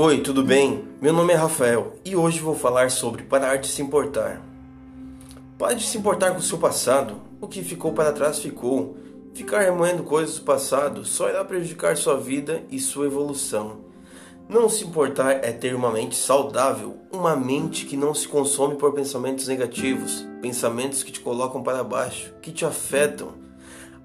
Oi, tudo bem? Meu nome é Rafael e hoje vou falar sobre parar de se importar. Pare de se importar com o seu passado. O que ficou para trás ficou. Ficar remoendo coisas do passado só irá prejudicar sua vida e sua evolução. Não se importar é ter uma mente saudável, uma mente que não se consome por pensamentos negativos, pensamentos que te colocam para baixo, que te afetam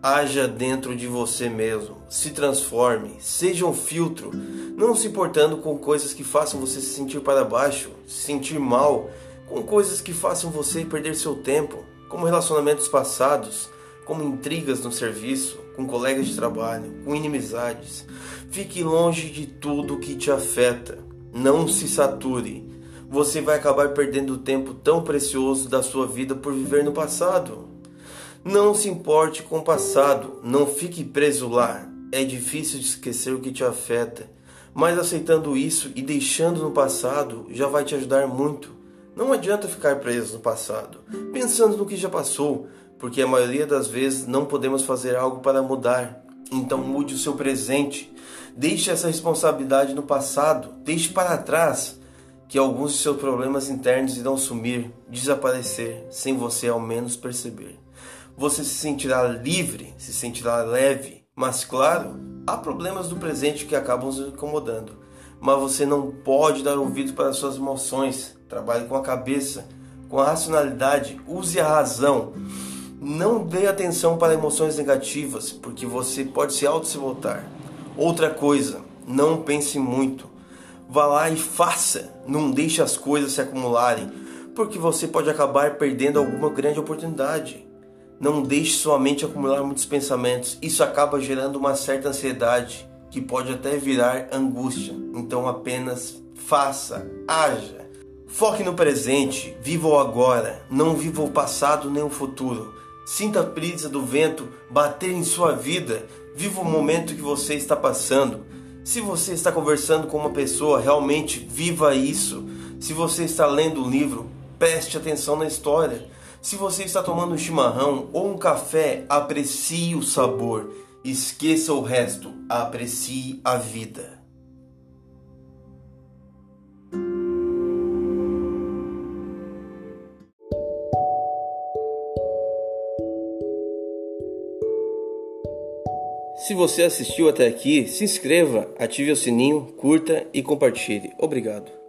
Haja dentro de você mesmo, se transforme, seja um filtro, não se importando com coisas que façam você se sentir para baixo, se sentir mal, com coisas que façam você perder seu tempo, como relacionamentos passados, como intrigas no serviço, com colegas de trabalho, com inimizades. Fique longe de tudo que te afeta. Não se sature. Você vai acabar perdendo tempo tão precioso da sua vida por viver no passado. Não se importe com o passado, não fique preso lá. É difícil de esquecer o que te afeta, mas aceitando isso e deixando no passado já vai te ajudar muito. Não adianta ficar preso no passado, pensando no que já passou, porque a maioria das vezes não podemos fazer algo para mudar. Então mude o seu presente. Deixe essa responsabilidade no passado, deixe para trás que alguns de seus problemas internos irão sumir, desaparecer, sem você ao menos perceber você se sentirá livre, se sentirá leve. Mas claro, há problemas do presente que acabam nos incomodando. Mas você não pode dar ouvido para suas emoções. Trabalhe com a cabeça, com a racionalidade, use a razão. Não dê atenção para emoções negativas, porque você pode se auto-sabotar. Outra coisa, não pense muito. Vá lá e faça. Não deixe as coisas se acumularem, porque você pode acabar perdendo alguma grande oportunidade. Não deixe sua mente acumular muitos pensamentos. Isso acaba gerando uma certa ansiedade que pode até virar angústia. Então apenas faça, haja. Foque no presente, viva o agora, não viva o passado nem o futuro. Sinta a brisa do vento bater em sua vida, viva o momento que você está passando. Se você está conversando com uma pessoa, realmente viva isso. Se você está lendo um livro, preste atenção na história. Se você está tomando um chimarrão ou um café, aprecie o sabor. Esqueça o resto. Aprecie a vida. Se você assistiu até aqui, se inscreva, ative o sininho, curta e compartilhe. Obrigado.